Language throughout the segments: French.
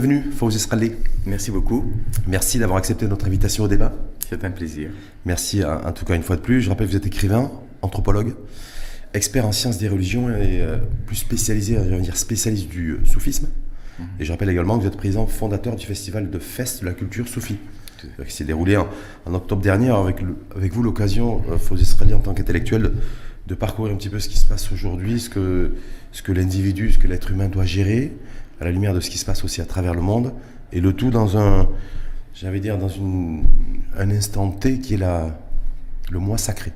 bienvenue, Fawzi Israeli. Merci beaucoup. Merci d'avoir accepté notre invitation au débat. C'est un plaisir. Merci en tout cas une fois de plus. Je rappelle que vous êtes écrivain, anthropologue, expert en sciences des religions et euh, plus spécialisé, je vais dire spécialiste du euh, soufisme. Mhm. Et je rappelle également que vous êtes président fondateur du festival de fest de la culture soufie, qui s'est déroulé en, octobre dernier avec, avec vous l'occasion, euh, Fawzi Israeli en tant qu'intellectuel, de parcourir un petit peu ce qui se passe aujourd'hui, ce que, ce que l'individu, ce que l'être humain doit gérer, à la lumière de ce qui se passe aussi à travers le monde, et le tout dans un, j'avais dire, dans un instant T qui est le mois sacré.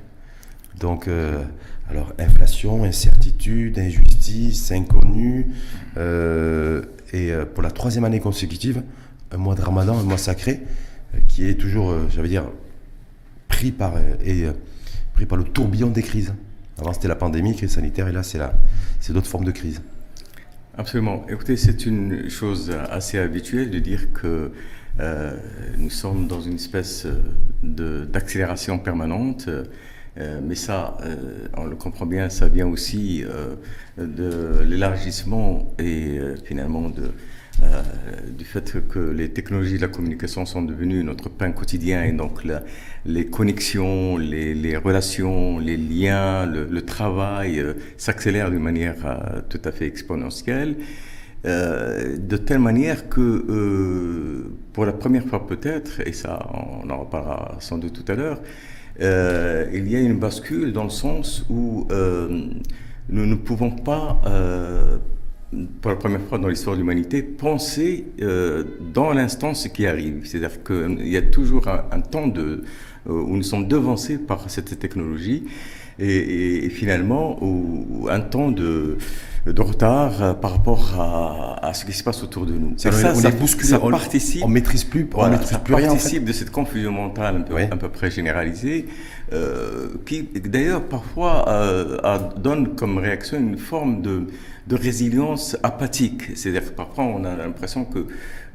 Donc, euh, alors, inflation, incertitude, injustice, inconnu, euh, et euh, pour la troisième année consécutive, un mois de ramadan, un mois sacré, qui est toujours, j'avais dire, pris par, et, pris par le tourbillon des crises. Avant, c'était la pandémie, crise sanitaire, et là, c'est d'autres formes de crise. Absolument. Écoutez, c'est une chose assez habituelle de dire que euh, nous sommes dans une espèce d'accélération permanente. Euh, mais ça, euh, on le comprend bien, ça vient aussi euh, de l'élargissement et euh, finalement de, euh, du fait que les technologies de la communication sont devenues notre pain quotidien et donc les connexions, les, relations, les liens, le, travail s'accélèrent d'une manière tout à fait exponentielle. Euh, de telle manière que euh, pour la première fois peut-être, et ça on en reparlera sans doute tout à l'heure, euh, il y a une bascule dans le sens où nous ne pouvons pas, pour la première fois dans l'histoire de l'humanité, penser dans l'instant ce qui arrive. C'est-à-dire qu'il y a toujours un, un temps de, où nous sommes devancés par cette technologie et, et finalement où, un temps de de retard euh, par rapport à, à, ce qui se passe autour de nous. ça, on ça, bousculé, ça participe, on, maîtrise plus, on maîtrise plus rien, participe de cette confusion mentale un peu, à peu près généralisée, euh, qui d'ailleurs parfois euh, donne comme réaction une forme de, de résilience apathique. C'est-à-dire que parfois on a l'impression que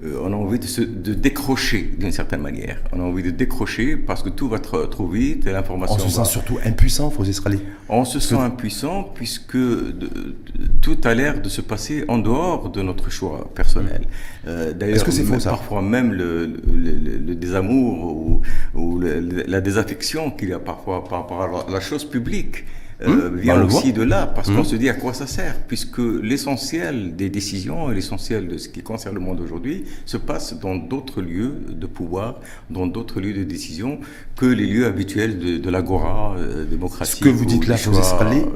euh, on a envie de se de décrocher d'une certaine manière. On a envie de décrocher parce que tout va trop, trop vite et l'information. On se sent surtout impuissant, faut Israéliens. On se sent impuissant puisque de, de, tout a l'air de se passer en dehors de notre choix personnel. Euh, D'ailleurs, est-ce que c'est faux ça? Parfois même le, le, le désamour ou, ou la désaffection qu'il y a parfois par rapport à la chose publique euh, hmm vient aussi de là, parce qu'on hmm se dit à quoi ça sert, puisque l'essentiel des décisions et l'essentiel de ce qui concerne le monde aujourd'hui se passe dans d'autres lieux de pouvoir, dans d'autres lieux de décision que les lieux habituels de, de l'agora euh, démocratique. Ce que vous dites là, vous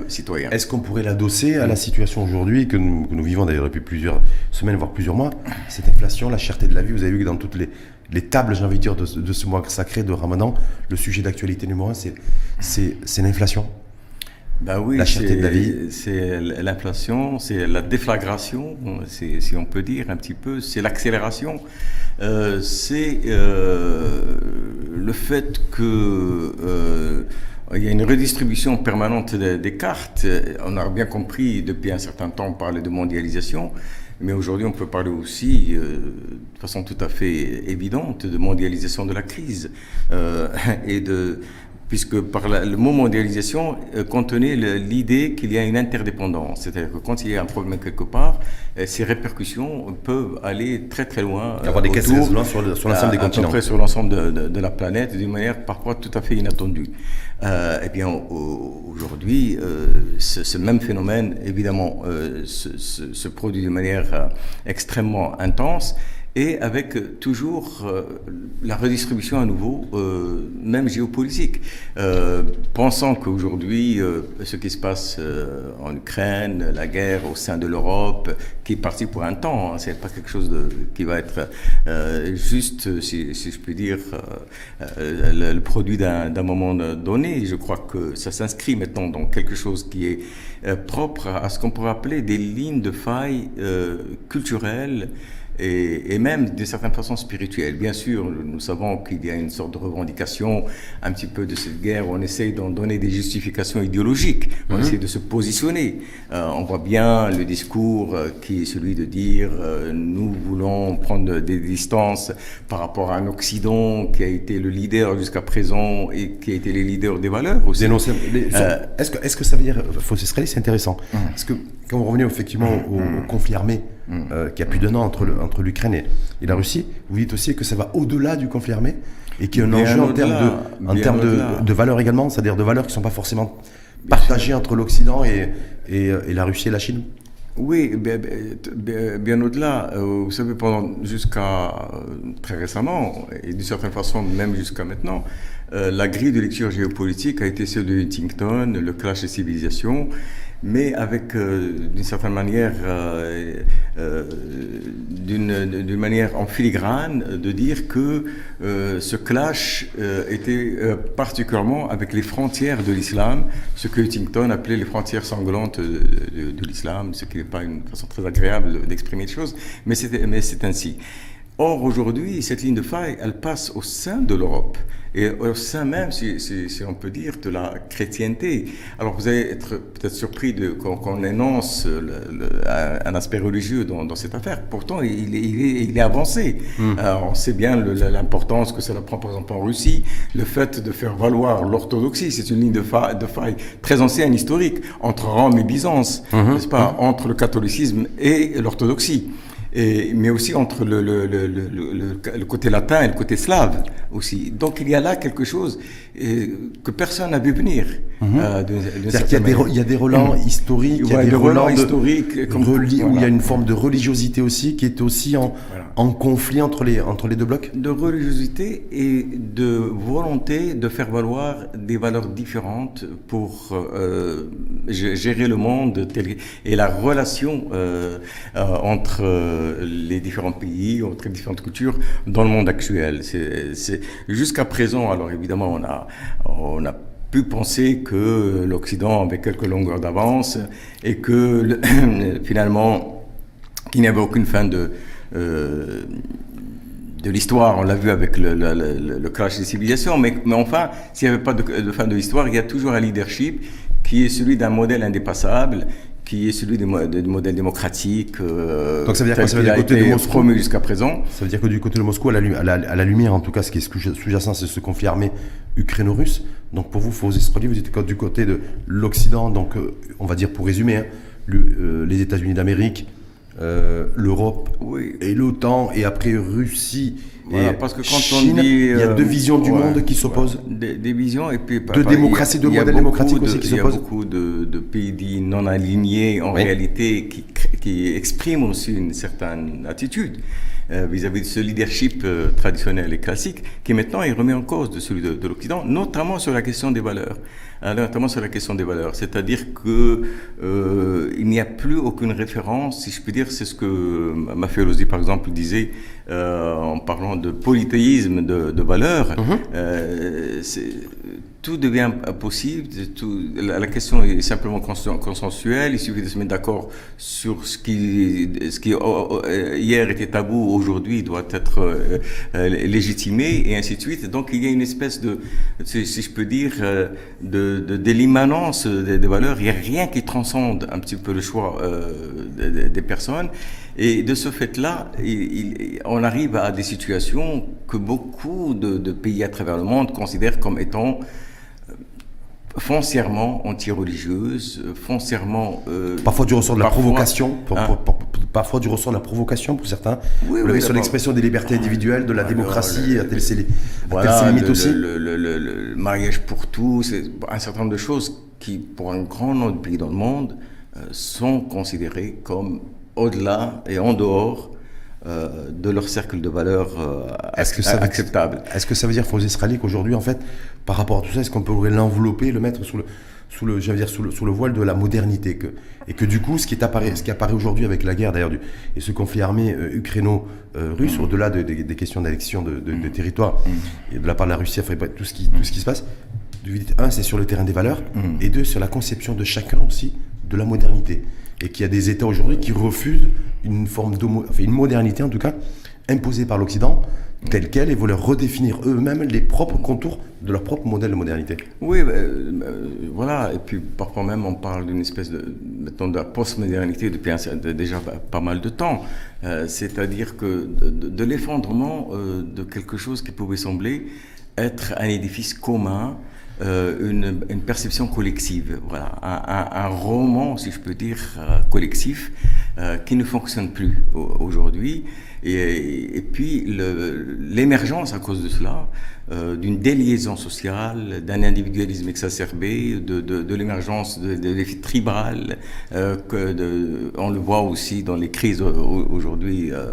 citoyen. Est-ce qu'on pourrait l'adosser à la situation aujourd'hui que nous, que nous vivons d'ailleurs depuis plusieurs semaines, voire plusieurs mois, cette inflation, la cherté de la vie, vous avez vu que dans toutes les, les tables, j'ai envie de dire, de, de ce mois sacré de Ramadan, le sujet d'actualité numéro un, c'est l'inflation. Ben oui, la cherté de la vie. C'est l'inflation, c'est la déflagration, si on peut dire un petit peu, c'est l'accélération. Euh, c'est euh, le fait que euh, il y a une redistribution permanente des, des, cartes. On a bien compris depuis un certain temps on parlait de mondialisation, mais aujourd'hui on peut parler aussi euh, de façon tout à fait évidente de mondialisation de la crise euh, et de puisque par la, le mot mondialisation euh, contenait l'idée qu'il y a une interdépendance. C'est-à-dire que quand il y a un problème quelque part, euh, ces répercussions peuvent aller très très loin. Il y avoir des questions sur, sur l'ensemble des continents. À peu près sur l'ensemble de, de, de, la planète, d'une manière parfois tout à fait inattendue. Euh, eh bien, aujourd'hui, euh, ce, ce, même phénomène, évidemment, euh, se, se, se, produit de manière euh, extrêmement intense et avec toujours euh, la redistribution à nouveau, euh, même géopolitique. Euh, pensant qu'aujourd'hui, euh, ce qui se passe en Ukraine, la guerre au sein de l'Europe, qui est parti pour un temps, hein, c'est pas quelque chose qui va être juste, si, si, je puis dire, le, le, produit d'un moment donné. Je crois que ça s'inscrit maintenant dans quelque chose qui est propre à ce qu'on pourrait appeler des lignes de faille culturelles et, et même d'une certaine façon spirituelle. Bien sûr, nous savons qu'il y a une sorte de revendication un petit peu de cette guerre, on essaye d'en donner des justifications idéologiques, on mm -hmm. essaie de se positionner. Euh, on voit bien le discours euh, qui est celui de dire euh, nous voulons prendre des distances par rapport à un Occident qui a été le leader jusqu'à présent et qui a été les leaders des valeurs aussi. Euh, est-ce que, est -ce que ça veut dire, faut c'est intéressant, mm -hmm. parce que quand on revenait effectivement au, au conflit armé euh, qui a plus d'un an entre, le- entre l'Ukraine et, et la Russie, vous dites aussi que ça va au-delà du conflit armé et qu'il y a un enjeu en termes, de, en bien termes au-delà. de, de valeurs également, c'est-à-dire de valeurs qui ne sont pas forcément partagées entre l'Occident et, et, et la Russie et la Chine. Oui, bien, bien- bien- bien au-delà. Euh, Vous savez, pendant jusqu'à euh, très récemment, et d'une certaine façon même jusqu'à maintenant, euh, la grille de lecture géopolitique a été celle de Huntington, le clash des civilisations, mais avec, euh, d'une certaine manière, euh, euh, d'une manière en filigrane, de dire que ce clash était particulièrement avec les frontières de l'islam, ce que Huntington appelait les frontières sanglantes de, de- l'islam, ce qui n'est pas une façon très agréable d'exprimer les choses, mais c'est ainsi. Or, aujourd'hui, cette ligne de faille, elle passe au sein de l'Europe et au sein même, si, si- si on peut dire, de la chrétienté. Alors, vous allez être peut-être surpris de, qu'on, qu'on énonce le- le- un, aspect religieux dans, dans cette affaire. Pourtant, il est, il est, il est avancé. Euh, on sait bien le- l'importance que cela prend, par exemple, en Russie. Le fait de faire valoir l'orthodoxie, c'est une ligne de faille, de faille très ancienne, historique, entre Rome et Byzance, n'est-ce pas, entre le catholicisme et l'orthodoxie. Et, mais aussi entre le, le, côté latin et le côté slave aussi. Donc il y a là quelque chose euh, que personne n'a vu venir. euh, d'une- d'une C'est-à-dire qu'il y, a des y a relents historiques, il y a des des relents relents de- historiques, comme- où il y a une forme de religiosité aussi qui est aussi en, Voilà. en conflit entre les, entre les deux blocs. de religiosité et de volonté de faire valoir des valeurs différentes pour euh, gérer le monde tel- et la relation euh, euh, entre euh, les différents pays, entre les différentes cultures dans le monde actuel. Jusqu'à présent, alors évidemment, on a, on a pu penser que l'Occident avait quelques longueurs d'avance et que le- finalement, qu'il n'y avait aucune fin de, euh, de l'histoire. On l'a vu avec le, crash des civilisations. Mais, enfin, s'il n'y avait pas de fin de l'histoire, il y a toujours un leadership qui est celui d'un modèle indépassable, qui est celui du mo- du modèle démocratique. euh, Donc ça veut dire quoi? Ça veut dire côté de Moscou? jusqu'à présent. Ça veut dire que du côté de Moscou, à la, à la- à la lumière, en tout cas, ce qui est sous- sous-jacent, c'est ce conflit armé ukraino-russe. Donc pour vous, Estroli, vous êtes du côté de l'Occident, donc euh, on va dire pour résumer, hein, le- euh, les États-Unis d'Amérique, l'Europe Oui. et l'OTAN, et après Russie Voilà, parce que quand Chine, on dit, il y a euh, deux visions du ouais, monde qui ouais, s'opposent. Des, des visions et puis De démocratie, de il y a modèles démocratiques de- aussi qui Il y a s'opposent. beaucoup de, de pays dits non alignés en Oui. réalité qui, expriment aussi une certaine attitude euh, vis-à-vis de ce leadership euh, traditionnel et classique qui maintenant est remis en cause de celui de, de l'Occident, notamment sur la question des valeurs. Euh, notamment sur la question des valeurs, c'est-à-dire que euh, il n'y a plus aucune référence, si je puis dire, c'est ce que Maffiosi par exemple disait euh, en parlant de polythéisme de, de valeurs. Euh, c'est- tout devient possible. tout- la, la question est simplement consen- consensuelle. Il suffit de se mettre d'accord sur ce qui, ce qui oh, oh, euh, hier était tabou, aujourd'hui doit être euh, euh, légitimé, et ainsi de suite. Donc il y a une espèce de, si, si je peux dire, euh, de, de, de l'immanence des, des valeurs. Il n'y a rien qui transcende un petit peu le choix euh, des personnes. Et de ce fait-là, on arrive à des situations que beaucoup de, de pays à travers le monde considèrent comme étant euh, foncièrement anti-religieuses, foncièrement... euh, Parfois du ressort de la parfois- provocation, pour- Hein? pour- pour- parfois du ressort de la provocation pour certains. Oui, Vous oui, sur l'expression des libertés individuelles, de la Alors, démocratie, le- c'est les, Voilà, limites le, aussi. le- mariage pour tous, un certain nombre de choses qui, pour un grand nombre de pays dans le monde, euh, sont considérées comme au-delà et en dehors euh, de leur cercle de valeurs euh, Est-ce que ça veut- acceptable. Est-ce que ça veut dire, Faux Israélique, qu'aujourd'hui, en fait, par rapport à tout ça, est-ce qu'on pourrait l'envelopper, le mettre sous le, sous le, j'allais dire, sous le, sous le voile de la modernité que, Et que du coup, ce qui, est apparu, ce qui apparaît aujourd'hui avec la guerre, d'ailleurs, et ce conflit armé euh, ukraino-russe, Mm. au-delà de- de- des questions d'annexion de, de, de territoire, et de la part de la Russie, enfin, tout ce qui, tout ce qui se passe, un, c'est sur le terrain des valeurs, Mm. et deux, sur la conception de chacun aussi de la modernité. Et qu'il y a des États aujourd'hui qui refusent une forme de, modernité, en tout cas, imposée par l'Occident, telle qu'elle, et veulent redéfinir eux-mêmes les propres contours de leur propre modèle de modernité. Oui, euh, voilà. Et puis parfois même on parle d'une espèce de, mettons, de postmodernité depuis déjà pas, mal de temps. Euh, C'est-à-dire que de l'effondrement euh, de quelque chose qui pouvait sembler être un édifice commun une, une, perception collective, voilà, un, un, roman, si je peux dire, collectif, qui ne fonctionne plus aujourd'hui. Et, et puis l'émergence à cause de cela euh, d'une déliaison sociale, d'un individualisme exacerbé, de, de, de l'émergence de, de l'effet tribal, euh, que de, on le voit aussi dans les crises aujourd'hui euh,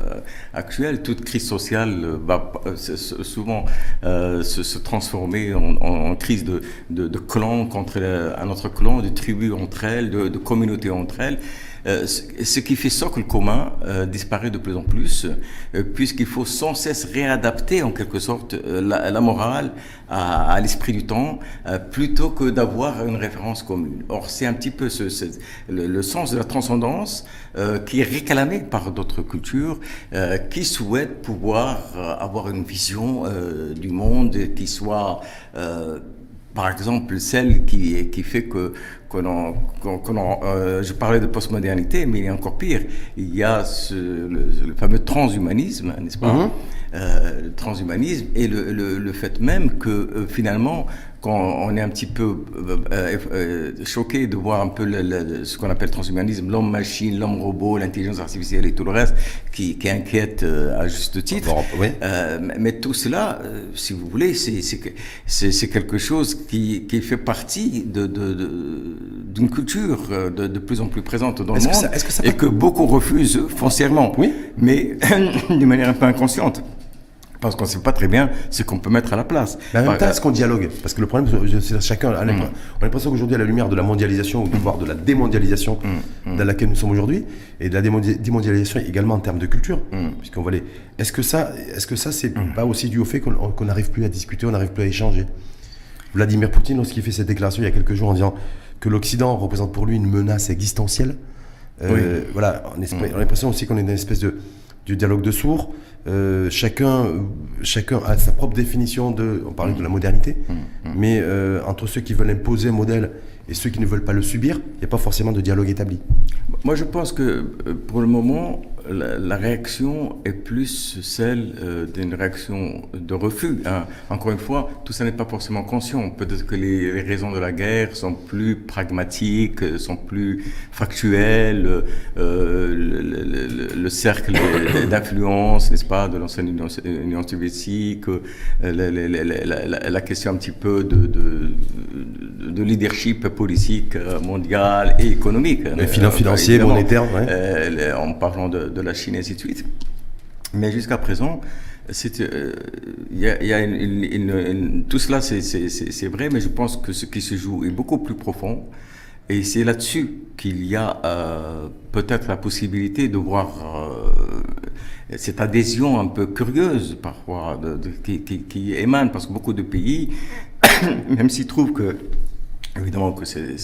actuelles. Toute crise sociale va souvent euh, se, se, transformer en, en, crise de, de, de clan contre un autre clan, de tribus entre elles, de communautés entre elles. Euh, ce qui fait socle commun euh, disparaît de plus en plus, euh, puisqu'il faut sans cesse réadapter en quelque sorte la, la, morale à, à l'esprit du temps, plutôt que d'avoir une référence commune. Or, c'est un petit peu ce, ce, le, le, sens de la transcendance qui est réclamé par d'autres cultures, qui souhaitent pouvoir avoir une vision du monde qui soit par exemple, celle qui, qui fait que, que, l'on, que l'on, euh, je parlais de postmodernité, mais il y a encore pire. Il y a ce, le, le, fameux transhumanisme, n'est-ce pas? Mm-hmm. euh, Le transhumanisme et le, le, le, fait même que euh, finalement, quand on est un petit peu euh, euh, choqué de voir un peu le, le, ce qu'on appelle transhumanisme, l'homme-machine, l'homme-robot, l'intelligence artificielle et tout le reste, qui, qui inquiète euh, à juste titre. oui. Euh, mais tout cela, si vous voulez, c'est quelque chose qui, qui fait partie de, de, de, d'une culture de, de, plus en plus présente dans le monde que ça, que ça et que beaucoup refusent foncièrement, oui. mais d'une manière un peu inconsciente. Parce qu'on ne sait pas très bien ce qu'on peut mettre à la place. Mais en même temps, est-ce qu'on dialogue Parce que le problème, c'est chacun. A mm. On a l'impression qu'aujourd'hui, à la lumière de la mondialisation, ou voire de la démondialisation mm. mm. dans laquelle nous sommes aujourd'hui, et de la démondialisation également en termes de culture, mm. puisqu'on va Est-ce que ça, est-ce que ça, c'est mm. pas aussi dû au fait qu'on n'arrive plus à discuter, on n'arrive plus à échanger? Vladimir Poutine, lorsqu'il fait cette déclaration il y a quelques jours en disant que l'Occident représente pour lui une menace existentielle, euh, oui. voilà, on, a l'impression aussi qu'on est dans une espèce de, de dialogue de sourds. Euh, chacun, chacun a sa propre définition de, on parlait mmh. de la modernité, mmh. Mmh. mais euh, entre ceux qui veulent imposer un modèle et ceux qui ne veulent pas le subir, il n'y a pas forcément de dialogue établi. Moi, je pense que euh, pour le moment, la, la réaction est plus celle euh, d'une réaction de refus. Hein. Encore une fois, tout ça n'est pas forcément conscient. Peut-être que les, les, raisons de la guerre sont plus pragmatiques, sont plus factuelles. Euh, le, le, le, cercle d'influence, n'est-ce pas, de l'ancienne Union, soviétique, la, la, la, question un petit peu de, de, de leadership politique mondial et économique. Les finances financiers, monétaires, ouais. euh, en parlant de, de, la Chine et ainsi de suite. Mais jusqu'à présent, tout cela c'est vrai, mais je pense que ce qui se joue est beaucoup plus profond. Et c'est là-dessus qu'il y a euh, peut-être la possibilité de voir euh, cette adhésion un peu curieuse parfois de, de, qui, émane, parce que beaucoup de pays, même s'ils trouvent que Évidemment que, c'est,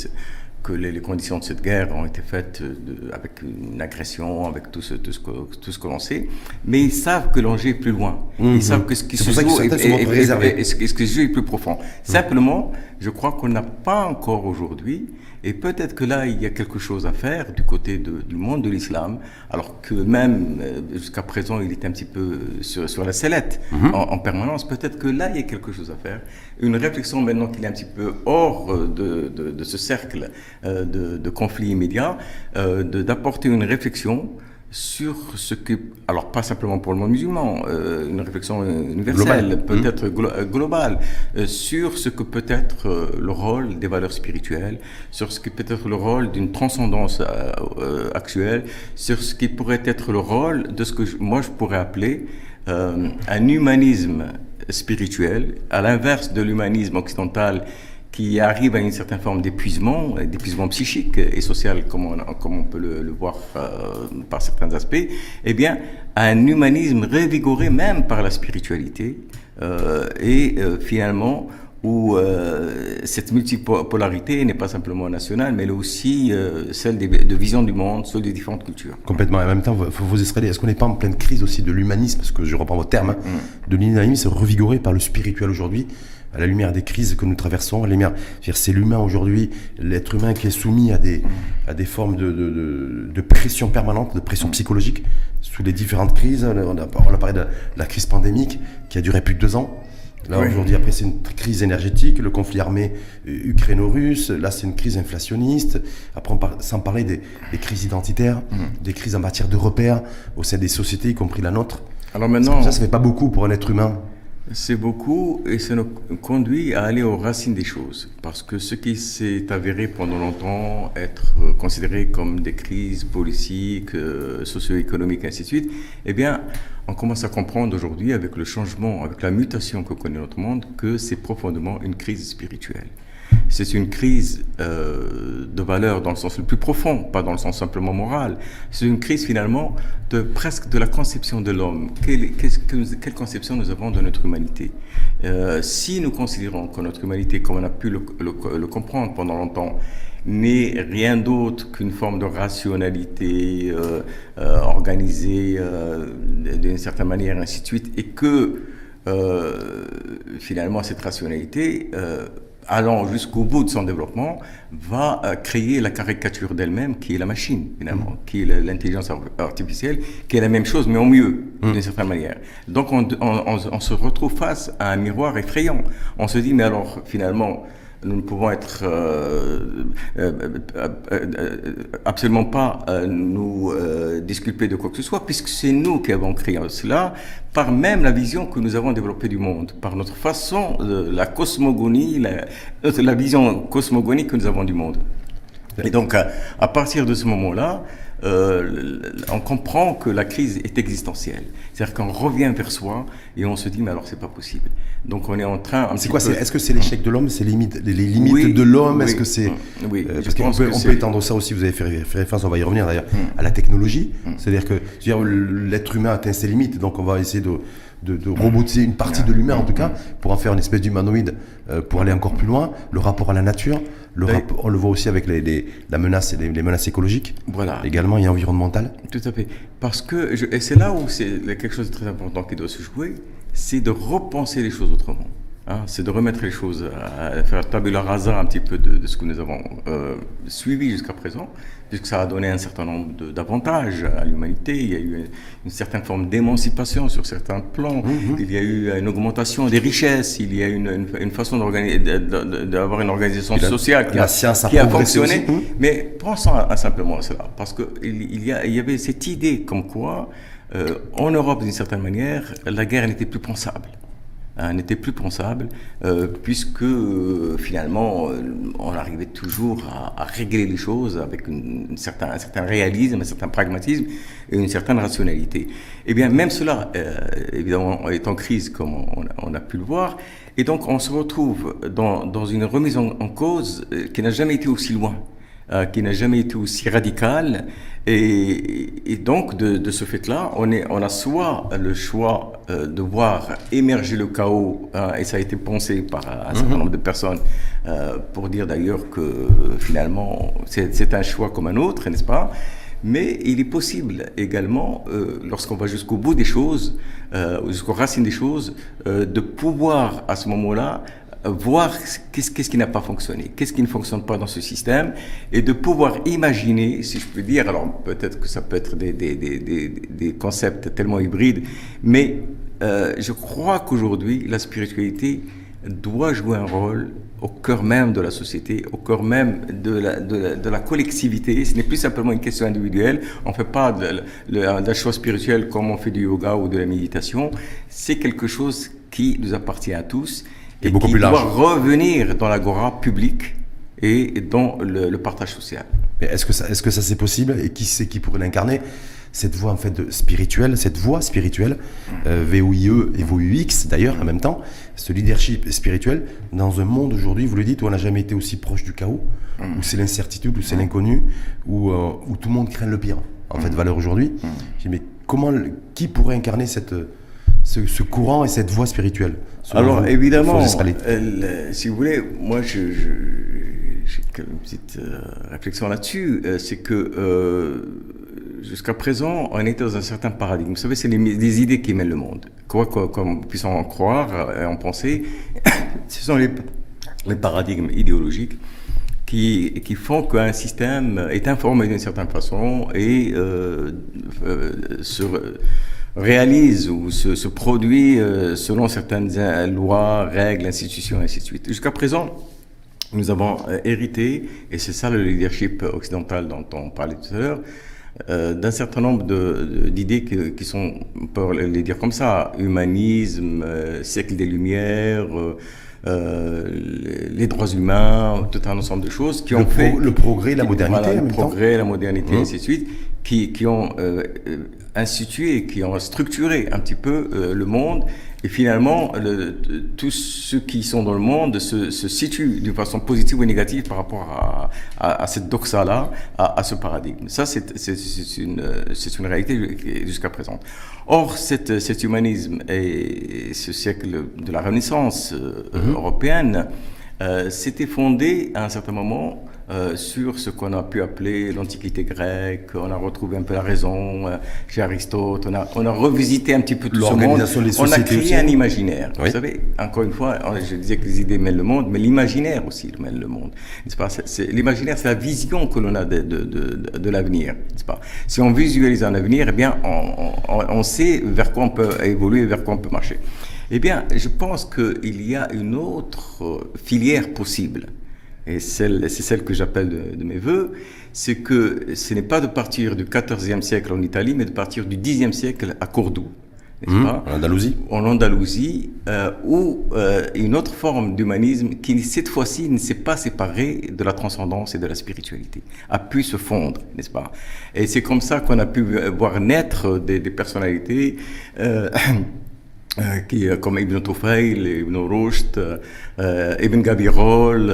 que les, les, conditions de cette guerre ont été faites de, avec une agression, avec tout ce, tout ce que, tout ce que l'on sait, mais ils savent que l'enjeu est plus loin. Mmh. Ils savent que ce qui se joue est, est, est, est, ce qui se joue est plus profond. Mmh. Simplement, je crois qu'on n'a pas encore aujourd'hui et peut-être que là, il y a quelque chose à faire du côté de, du monde de l'islam, alors que même euh, jusqu'à présent, il est un petit peu sur, sur la sellette -hmm. en, en, permanence. Peut-être que là, il y a quelque chose à faire. Une réflexion maintenant qu'il est un petit peu hors de, de, de ce cercle euh, de, de conflits immédiats, euh, d'apporter une réflexion sur ce que, alors pas simplement pour le monde musulman, euh, une réflexion universelle, peut-être glo euh, globale, euh, sur ce que peut être euh, le rôle des valeurs spirituelles, sur ce qui peut être le rôle d'une transcendance euh, euh, actuelle, sur ce qui pourrait être le rôle de ce que je, moi je pourrais appeler un humanisme spirituel, à l'inverse de l'humanisme occidental qui arrive à une certaine forme d'épuisement, d'épuisement psychique et social, comme on, comme on peut le, le voir euh, par certains aspects, eh bien, un humanisme revigoré même par la spiritualité, euh, et euh, finalement, où euh, cette multipolarité n'est pas simplement nationale, mais elle est aussi euh, celle des, de vision du monde, celle des différentes cultures. Complètement. Et en même temps, vous, vous Israéliens, est-ce qu'on n'est pas en pleine crise aussi de l'humanisme, parce que je reprends vos termes, mmh. de l'humanisme revigoré par le spirituel aujourd'hui à la lumière des crises que nous traversons, à la lumière, c'est l'humain aujourd'hui, l'être humain qui est soumis à des, à des formes de, de, de, de pression permanente, de pression psychologique, sous les différentes crises. On a, on a parlé de la crise pandémique qui a duré plus de deux ans. Là, aujourd'hui, après, c'est une crise énergétique, le conflit armé euh, ukraino-russe. Là, c'est une crise inflationniste. Après, sans parler des, crises identitaires, mm. des crises en matière de repères au sein des sociétés, y compris la nôtre. Alors maintenant. Ça, ça fait pas beaucoup pour un être humain. C'est beaucoup et ça nous conduit à aller aux racines des choses. Parce que ce qui s'est avéré pendant longtemps être considéré comme des crises politiques, euh, socio-économiques, ainsi de suite, eh bien, on commence à comprendre aujourd'hui, avec le changement, avec la mutation que connaît notre monde, que c'est profondément une crise spirituelle. C'est une crise euh, de valeur dans le sens le plus profond, pas dans le sens simplement moral. C'est une crise finalement de presque de la conception de l'homme. Quelle, conception nous avons de notre humanité? Euh, Si nous considérons que notre humanité, comme on a pu le, comprendre pendant longtemps, n'est rien d'autre qu'une forme de rationalité euh, organisée d'une certaine manière, ainsi de suite, et que finalement cette rationalité allant jusqu'au bout de son développement, va euh, créer la caricature d'elle-même qui est la machine, finalement, mm. qui est l'intelligence artificielle, qui est la même chose, mais en mieux, mm. d'une certaine manière. Donc on, on, se retrouve face à un miroir effrayant. On se dit, mais alors, finalement, nous ne pouvons être euh, euh, euh, absolument pas nous disculper de quoi que ce soit, puisque c'est nous qui avons créé cela, par même la vision que nous avons développée du monde, par notre façon, la cosmogonie, la vision cosmogonique que nous avons du monde. Et donc, à partir de ce moment-là, euh, on comprend que la crise est existentielle. C'est-à-dire qu'on revient vers soi et on se dit, mais alors c'est pas possible. Donc on est en train. C'est quoi Est-ce que c'est l'échec de l'homme C'est les limites, les limites de l'homme Est-ce que c'est. Oui, euh, parce qu'on peut, on peut étendre ça aussi, vous avez fait, référence, on va y revenir d'ailleurs, mm. à la technologie. Mm. C'est-à-dire que l'être humain atteint ses limites, donc on va essayer de de, de robotiser une partie de l'humain en tout cas, pour en faire une espèce d'humanoïde, euh, pour aller encore plus loin, le rapport à la nature, le on le voit aussi avec les, la menace et les, menaces écologiques, voilà. également et environnementales. Tout à fait, parce que, et c'est là où c'est quelque chose de très important qui doit se jouer, c'est de repenser les choses autrement. Hein, c'est de remettre les choses, à faire tabula rasa un petit peu de, ce que nous avons euh, suivi jusqu'à présent, puisque ça a donné un certain nombre d'avantages à l'humanité. Il y a eu une, certaine forme d'émancipation sur certains plans. Mhm. Il y a eu une augmentation des richesses. Il y a une, une, façon d'avoir une organisation sociale qui, a, qui a, fonctionné. Mhm. Mais pensons à, simplement à cela, parce qu'il il y, il y avait cette idée comme quoi, euh, en Europe, d'une certaine manière, la guerre n'était plus pensable. Hein, n'était plus pensable, euh, puisque euh, finalement euh, on arrivait toujours à, régler les choses avec un certain réalisme, un certain pragmatisme et une certaine rationalité. Et eh bien même cela, évidemment, est en crise comme on, a pu le voir, et donc on se retrouve dans, une remise en cause qui n'a jamais été aussi loin. Euh, qui n'a jamais été aussi radical. Et, et donc, de, de ce fait-là, on, est, on a soit le choix euh, de voir émerger le chaos, hein, et ça a été pensé par un certain mhm. nombre de personnes, euh, pour dire d'ailleurs que finalement, c'est un choix comme un autre, n'est-ce pas? Mais il est possible également, euh, lorsqu'on va jusqu'au bout des choses, euh, jusqu'aux racines des choses, euh, de pouvoir à ce moment-là voir qu'est-ce, qui n'a pas fonctionné, qu'est-ce qui ne fonctionne pas dans ce système, et de pouvoir imaginer, si je peux dire, alors peut-être que ça peut être des, des, des, des concepts tellement hybrides, mais euh, je crois qu'aujourd'hui, la spiritualité doit jouer un rôle au cœur même de la société, au cœur même de la, de la, collectivité. Ce n'est plus simplement une question individuelle. On ne fait pas de, de, la chose spirituelle comme on fait du yoga ou de la méditation. C'est quelque chose qui nous appartient à tous et qui doit revenir dans l'agora publique et dans le, partage social. Est-ce que ça, est-ce que ça c'est possible? Et qui c'est qui pourrait l'incarner? Cette voie en fait de spirituelle, cette voie spirituelle, euh, V-O-I-E et V-O-U-X d'ailleurs en même temps, ce leadership spirituel dans un monde aujourd'hui, vous le dites, où on n'a jamais été aussi proche du chaos, où c'est l'incertitude, où c'est l'inconnu, où, euh, où tout le monde craint le pire. En fait, valeur aujourd'hui. mais comment, qui pourrait incarner cette ce, courant et cette voie spirituelle? Alors évidemment, euh, si vous voulez, moi je, j'ai une petite euh, réflexion là-dessus, euh, c'est que jusqu'à présent, on était dans un certain paradigme. Vous savez, c'est des idées qui mènent le monde. Quoi qu'on puisse en croire et en penser, ce sont les, les paradigmes idéologiques qui, qui font qu'un système est informé d'une certaine façon et sur réalise ou se, produit selon certaines lois, règles, institutions, et ainsi de suite. Jusqu'à présent, nous avons hérité, et c'est ça le leadership occidental dont on parlait tout à l'heure, d'un certain nombre d'idées qui, sont, on peut les dire comme ça, humanisme, siècle des Lumières, euh, les, droits humains, tout un ensemble de choses qui ont fait le progrès, la modernité, le progrès, la modernité, et ainsi de suite, qui, qui ont euh, euh, institué, qui ont structuré un petit peu le monde et finalement, le, tous ceux qui sont dans le monde se, se situent d'une façon positive ou négative par rapport à, à, cette doxa-là, à, à, ce paradigme. Ça, c'est une, une réalité jusqu'à présent. Or, cette, cet humanisme et ce siècle de la Renaissance euh, mhm. européenne euh, s'était fondé à un certain moment euh, sur ce qu'on a pu appeler l'Antiquité grecque. On a retrouvé un peu la raison euh, chez Aristote. On a, on a revisité un petit peu tout ce monde. on a créé un imaginaire. Vous savez, encore une fois, je disais que les idées mènent le monde, mais l'imaginaire aussi mène le monde. L'imaginaire, c'est la vision que l'on a de, de, de, de l'avenir. pas? Si on visualise un avenir, eh bien, on, on, on sait vers quoi on peut évoluer, vers quoi on peut marcher. Eh bien, je pense qu'il y a une autre filière possible et c'est celle que j'appelle de, mes voeux, c'est que ce n'est pas de partir du XIVe siècle en Italie, mais de partir du Xe siècle à Cordoue. Mmh, en Andalousie En Andalousie, euh, où euh, une autre forme d'humanisme qui, cette fois-ci, ne s'est pas séparée de la transcendance et de la spiritualité, a pu se fondre, n'est-ce pas? Et c'est comme ça qu'on a pu voir naître des, des personnalités. Euh, qui, euh, comme Ibn Tufayl, Ibn Rushd, euh, Ibn Gabirol,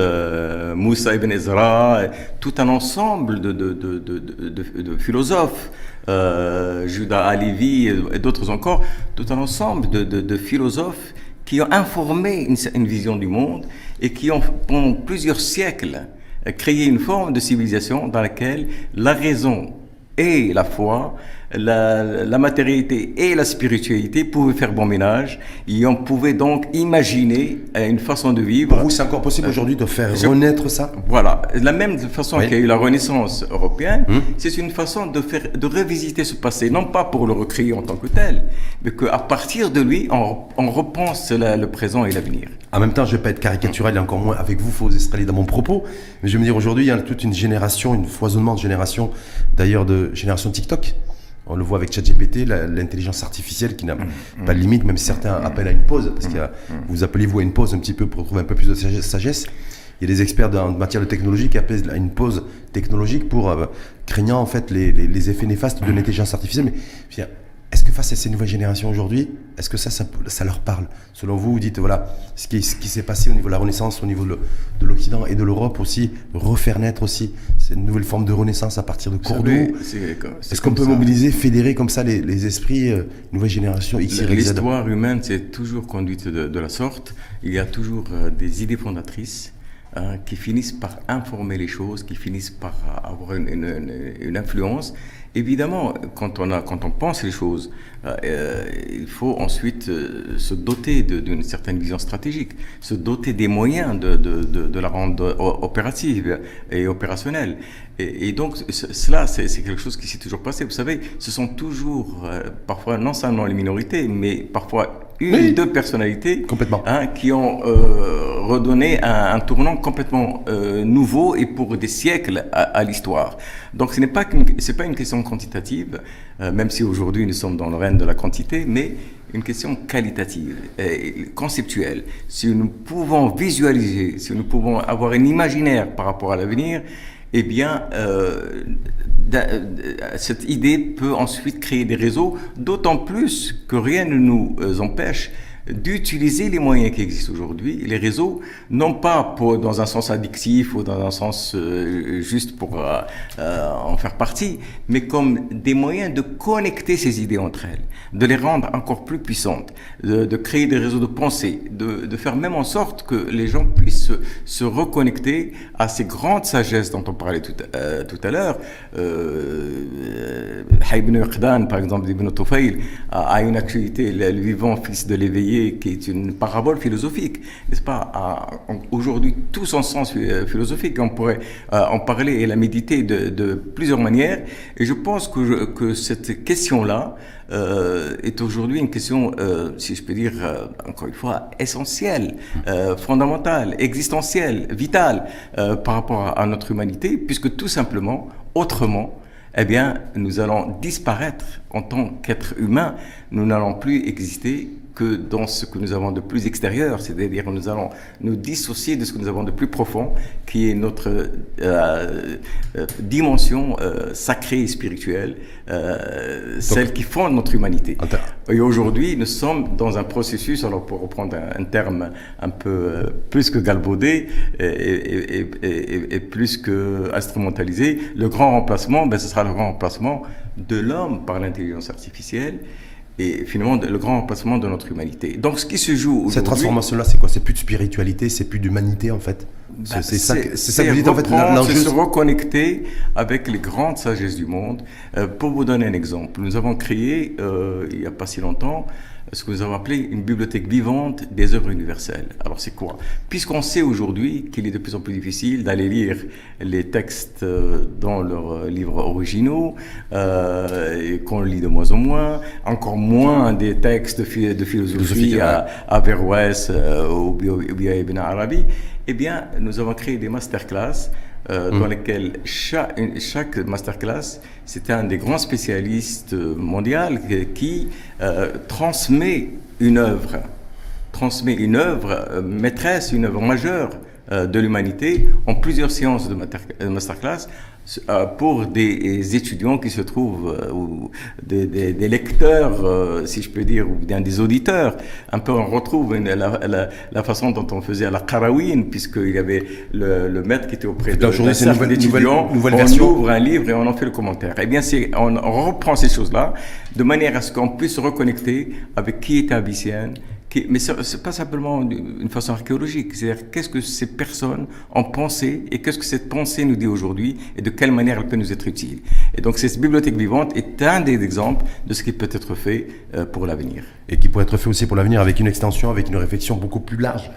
Moussa Ibn Ezra, tout un ensemble de, de, de, de philosophes, Judas Alivi et, d'autres encore, tout un ensemble de, philosophes qui ont informé une, une, vision du monde et qui ont, pendant plusieurs siècles, créé une forme de civilisation dans laquelle la raison et la foi la, la, matérialité et la spiritualité pouvaient faire bon ménage et on pouvait donc imaginer euh, une façon de vivre. Pour vous, c'est encore possible aujourd'hui de faire renaître ça? Voilà. La même façon qu'il y a eu la Renaissance européenne, hum. c'est une façon de, faire, de revisiter ce passé, non pas pour le recréer en tant que tel, mais qu'à partir de lui, on, on repense le présent et l'avenir. En même temps, je ne vais pas être caricatural et encore moins avec vous, faut installer dans mon propos, mais je vais me dire aujourd'hui, il y a toute une génération, une foisonnement de générations, d'ailleurs de génération TikTok, on le voit avec ChatGPT, l'intelligence artificielle qui n'a mm. pas de limite, même certains mm. appellent à une pause, parce que mm. vous appelez-vous à une pause un petit peu pour trouver un peu plus de sagesse. Il y a des experts en matière de technologie qui appellent à une pause technologique pour euh, craignant en fait les, les effets néfastes de l'intelligence artificielle. Mais est-ce que face à ces nouvelles générations aujourd'hui, est-ce que ça, ça, leur parle? Selon vous, vous dites, voilà, ce qui, ce qui s'est passé au niveau de la Renaissance, au niveau de, l'Occident et de l'Europe aussi, refaire naître aussi cette nouvelle forme de Renaissance à partir de Cordoue. Est-ce qu'on peut mobiliser, fédérer comme ça les, esprits, euh, nouvelle génération X, L'histoire humaine c'est toujours conduite de, la sorte. Il y a toujours euh, des idées fondatrices. Hein, qui finissent par informer les choses, qui finissent par avoir une, influence Évidemment, quand on, a, quand on pense les choses, euh, euh, il faut ensuite euh, se doter d'une certaine vision stratégique, se doter des moyens de, de, la rendre opérative et opérationnelle. Et donc, cela, c'est quelque chose qui s'est toujours passé. Vous savez, ce sont toujours, parfois, non seulement les minorités, mais parfois une ou deux personnalités complètement. Hein, qui ont euh, redonné un, un, tournant complètement euh, nouveau et pour des siècles à, à l'histoire. Donc ce n'est pas c'est pas une question quantitative, euh, même si aujourd'hui nous sommes dans le règne de la quantité, mais une question qualitative, et conceptuelle. Si nous pouvons visualiser, si nous pouvons avoir un imaginaire par rapport à l'avenir, eh bien, euh, euh, cette idée peut ensuite créer des réseaux, d'autant plus que rien ne nous euh, empêche d'utiliser les moyens qui existent aujourd'hui, les réseaux, non pas pour, dans un sens addictif ou dans un sens juste pour en faire partie, mais comme des moyens de connecter ces idées entre elles, de les rendre encore plus puissantes, de, créer des réseaux de pensée, de, faire même en sorte que les gens puissent se, reconnecter à ces grandes sagesses dont on parlait tout, tout à l'heure. Euh, Ibn par exemple, Ibn Tufayl, a, a une actualité, le vivant fils de l'éveillé qui est une parabole philosophique, n'est-ce pas? Aujourd'hui, tout son sens euh, philosophique, on pourrait euh, en parler et la méditer de, plusieurs manières. Et je pense que, que cette question-là euh, est aujourd'hui une question, euh, si je peux dire, euh, encore une fois, essentielle, euh, fondamentale, existentielle, vitale par rapport à, à notre humanité, puisque tout simplement, autrement, eh bien, nous allons disparaître en tant qu'être humain. Nous n'allons plus exister que dans ce que nous avons de plus extérieur, c'est-à-dire nous allons nous dissocier de ce que nous avons de plus profond, qui est notre euh, euh, dimension euh, sacrée et spirituelle, euh, celle qui fonde notre humanité. Et aujourd'hui, nous sommes dans un processus, alors pour reprendre un, un terme un peu plus que galvaudé et, et, et, et, plus que instrumentalisé, le grand remplacement, ben, ce sera le grand remplacement de l'homme par l'intelligence artificielle et finalement le grand remplacement de notre humanité. Donc ce qui se joue aujourd'hui... Cette transformation-là, c'est quoi? C'est plus de spiritualité, c'est plus d'humanité en fait? Bah, C'est ça, ça que vous dites en fait C'est se reconnecter avec les grandes sagesses du monde. Euh, pour vous donner un exemple, nous avons créé, euh, il n'y a pas si longtemps, ce que nous avons appelé une bibliothèque vivante des œuvres universelles. Alors c'est quoi? Puisqu'on sait aujourd'hui qu'il est de plus en plus difficile d'aller lire les textes euh, dans leurs livres originaux, euh, qu'on lit de moins en moins, encore moins des textes de, de philosophie à, à Verwes euh, ou bien Ibn Arabi, eh bien nous avons créé des masterclass euh, mmh. dans lesquels chaque, chaque masterclass, c'était un des grands spécialistes mondiaux qui euh, transmet une œuvre, transmet une œuvre euh, maîtresse, une œuvre majeure de l'humanité en plusieurs séances de masterclass euh, pour des étudiants qui se trouvent, euh, ou des, des, des lecteurs, euh, si je peux dire, ou bien des auditeurs. Un peu, on retrouve une, la, la, la, façon dont on faisait à la Karawin, puisqu'il y avait le, le, maître qui était auprès de journée, c'est nouvelle, nouvelle, nouvelle on version. ouvre un livre et on en fait le commentaire. Eh bien, c'est, on, on reprend ces choses-là de manière à ce qu'on puisse se reconnecter avec qui était Abyssienne, mais ce n'est pas simplement une façon archéologique. C'est-à-dire qu'est-ce que ces personnes ont pensé et qu'est-ce que cette pensée nous dit aujourd'hui et de quelle manière elle peut nous être utile. Et donc cette bibliothèque vivante est un des exemples de ce qui peut être fait euh, pour l'avenir. Et qui pourrait être fait aussi pour l'avenir avec une extension, avec une réflexion beaucoup plus large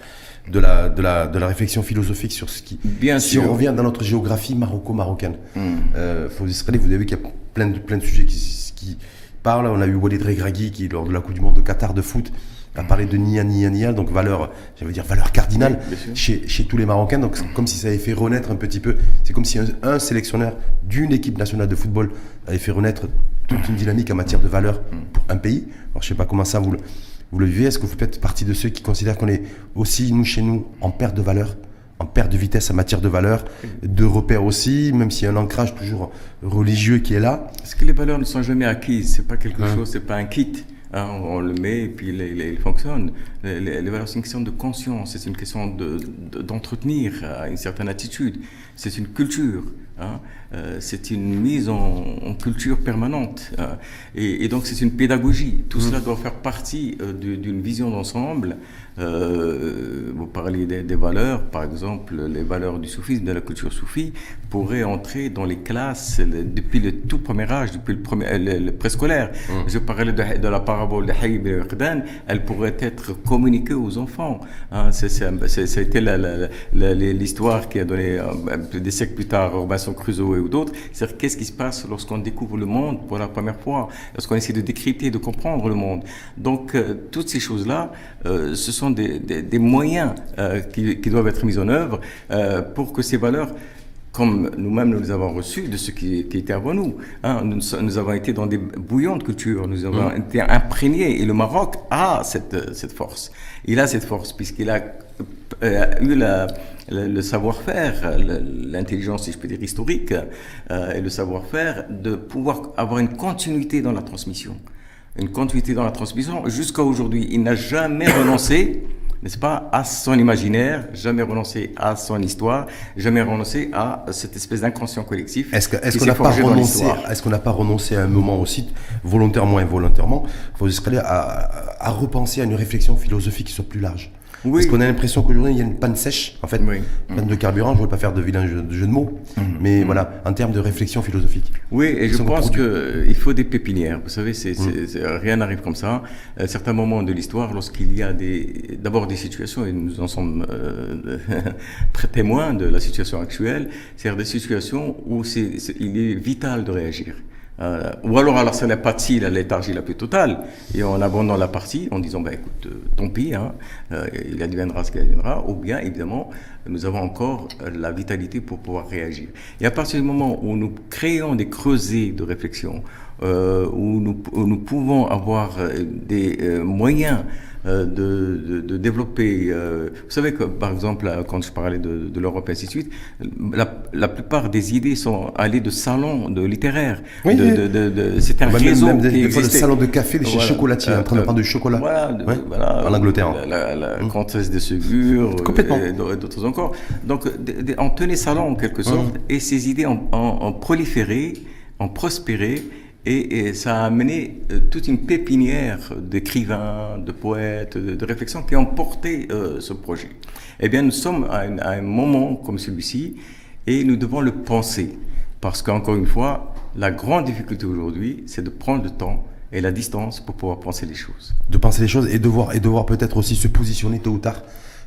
de la, de la, de la réflexion philosophique sur ce qui... Bien si sûr. on revient dans notre géographie maroco-marocaine, mm. euh, faut vous avez vu qu'il y a plein de, plein de sujets qui, qui On a eu Walid Regragui qui, lors de la Coupe du Monde de Qatar de foot, a parlé de Nia Nia Nia, donc valeur, j'allais dire valeur cardinale chez, chez tous les Marocains. Donc c'est comme si ça avait fait renaître un petit peu. C'est comme si un, un sélectionneur d'une équipe nationale de football avait fait renaître toute une dynamique en matière de valeur pour un pays. Alors je sais pas comment ça vous le, vous le vivez. Est-ce que vous faites partie de ceux qui considèrent qu'on est aussi nous chez nous en perte de valeur? En perte de vitesse en matière de valeurs, de repères aussi, même s'il y a un ancrage toujours religieux qui est là. Est-ce que les valeurs ne sont jamais acquises C'est pas quelque ouais. chose, c'est pas un kit. Hein, on le met et puis il, fonctionne. Les, les, les valeurs, c'est une question de conscience, c'est une question d'entretenir de, de, une certaine attitude, c'est une culture. Hein, euh, c'est une mise en, en culture permanente euh, et, et, donc c'est une pédagogie. Tout mmh. cela doit faire partie euh, d'une vision d'ensemble. Euh, vous parliez des, des, valeurs, par exemple, les valeurs du soufisme, de la culture soufie, pourraient entrer dans les classes depuis le tout premier âge, depuis le, premier, le, le préscolaire. Mmh. Je parlais de, de la parabole de Haïb et elle pourrait être communiquée aux enfants. Hein, C'était l'histoire qui a donné des siècles plus tard Robinson Crusoe et ou d'autres. C'est-à-dire qu'est-ce qui se passe lorsqu'on découvre le monde pour la première fois, lorsqu'on essaie de décrypter, de comprendre le monde. Donc euh, toutes ces choses-là, euh, ce sont des, des, des moyens euh, qui, qui, doivent être mis en œuvre euh, pour que ces valeurs comme nous-mêmes nous les avons reçus de ceux qui, qui étaient avant nous. Hein, nous. nous. avons été dans des bouillons de culture, nous avons mmh. été imprégnés et le Maroc a cette, cette force. Il a cette force puisqu'il a euh, eu la, le, le savoir-faire, l'intelligence, si je peux dire, historique, euh, et le savoir-faire de pouvoir avoir une continuité dans la transmission. Une continuité dans la transmission. Jusqu'à aujourd'hui, il n'a jamais renoncé n'est-ce pas, à son imaginaire, jamais renoncer à son histoire, jamais renoncer à cette espèce d'inconscient collectif. Est-ce qu'on est qu n'a pas renoncé Est-ce qu'on n'a pas renoncé à un moment aussi, volontairement et involontairement, à, à repenser à une réflexion philosophique qui soit plus large oui. Parce qu'on a l'impression qu'aujourd'hui, il y a une panne sèche, en fait, oui. panne de carburant. Je ne veux pas faire de vilain jeu, de, jeu de mots, mmh. mais mmh. voilà, en termes de réflexion philosophique. Oui, et je pense qu'il faut des pépinières. Vous savez, c est, c est, rien n'arrive comme ça. À certains moments de l'histoire, lorsqu'il y a des, d'abord des situations, et nous en sommes euh, très témoins de la situation actuelle, c'est-à-dire des situations où il est vital de réagir. Euh, ou alors, alors c'est la partie, la léthargie la plus totale, et on abandonne la partie en disant, bah, écoute, euh, tant pis, hein, euh, il adviendra ce qu'il adviendra, ou bien, évidemment, nous avons encore la vitalité pour pouvoir réagir. Et à partir du moment où nous créons des creusets de réflexion, où nous, où, nous, pouvons avoir des moyens euh, de, de, développer. Euh, vous savez que, par exemple, quand je parlais de, de l'Europe et ainsi de suite, la, la, plupart des idées sont allées de salons de littéraires. Oui, c'est un réseau même, des, fois de salons de café, des chez chocolatiers, en train de prendre du chocolat. Voilà, voilà en Angleterre. La, la, mmh. comtesse de Ségur, Complètement. et d'autres encore. Donc, on tenait salon en quelque sorte, mmh. et ces idées ont, ont, ont proliféré, ont prospéré. Et, ça a amené euh, toute une pépinière d'écrivains, de poètes, de, de, réflexions qui ont porté euh, ce projet. Eh bien, nous sommes à, un moment comme celui-ci et nous devons le penser. Parce qu'encore une fois, la grande difficulté aujourd'hui, c'est de prendre le temps et la distance pour pouvoir penser les choses. De penser les choses et de voir, et de voir peut-être aussi se positionner tôt ou tard